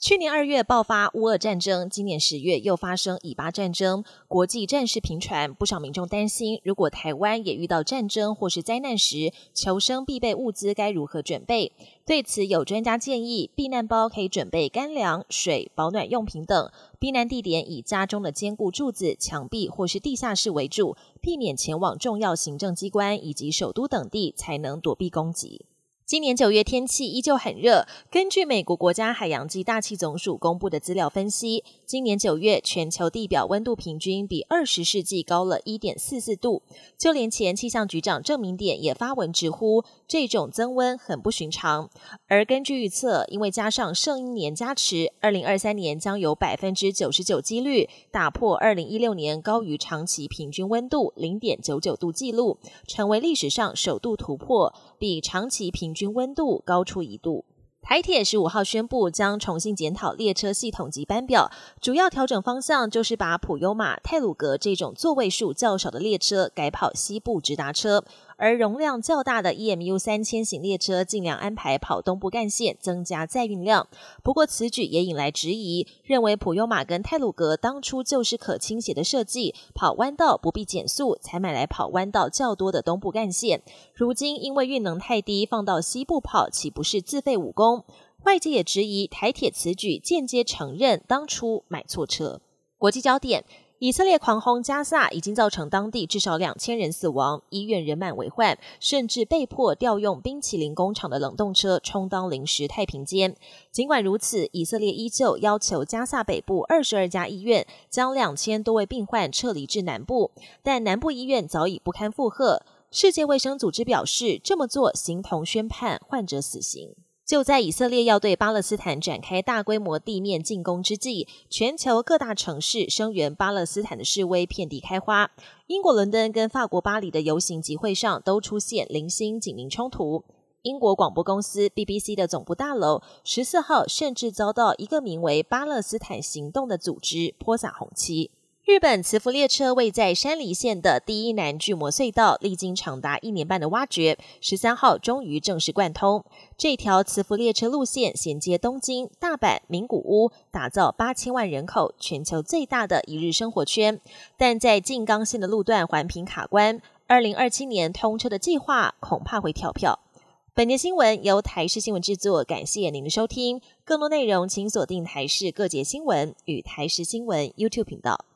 去年二月爆发乌俄战争，今年十月又发生以巴战争，国际战事频传，不少民众担心，如果台湾也遇到战争或是灾难时，求生必备物资该如何准备？对此，有专家建议，避难包可以准备干粮、水、保暖用品等，避难地点以家中的坚固柱子、墙壁或是地下室为主，避免前往重要行政机关以及首都等地，才能躲避攻击。今年九月天气依旧很热。根据美国国家海洋及大气总署公布的资料分析，今年九月全球地表温度平均比二十世纪高了一点四四度。就连前气象局长郑明典也发文直呼，这种增温很不寻常。而根据预测，因为加上圣婴年加持，二零二三年将有百分之九十九几率打破二零一六年高于长期平均温度零点九九度纪录，成为历史上首度突破比长期平。均温度高出一度。台铁十五号宣布将重新检讨列车系统及班表，主要调整方向就是把普优玛、泰鲁格这种座位数较少的列车改跑西部直达车。而容量较大的 EMU 三千型列车尽量安排跑东部干线，增加载运量。不过此举也引来质疑，认为普悠玛跟泰鲁格当初就是可倾斜的设计，跑弯道不必减速，才买来跑弯道较多的东部干线。如今因为运能太低，放到西部跑，岂不是自废武功？外界也质疑台铁此举间接承认当初买错车。国际焦点。以色列狂轰加萨，已经造成当地至少两千人死亡，医院人满为患，甚至被迫调用冰淇淋工厂的冷冻车充当临时太平间。尽管如此，以色列依旧要求加萨北部二十二家医院将两千多位病患撤离至南部，但南部医院早已不堪负荷。世界卫生组织表示，这么做形同宣判患者死刑。就在以色列要对巴勒斯坦展开大规模地面进攻之际，全球各大城市声援巴勒斯坦的示威遍地开花。英国伦敦跟法国巴黎的游行集会上都出现零星警民冲突。英国广播公司 BBC 的总部大楼十四号甚至遭到一个名为“巴勒斯坦行动”的组织泼洒红漆。日本磁浮列车位在山梨县的第一南巨魔隧道，历经长达一年半的挖掘，十三号终于正式贯通。这条磁浮列车路线衔接东京、大阪、名古屋，打造八千万人口、全球最大的一日生活圈。但在静冈线的路段环评卡关，二零二七年通车的计划恐怕会跳票。本节新闻由台视新闻制作，感谢您的收听。更多内容请锁定台视各节新闻与台视新闻 YouTube 频道。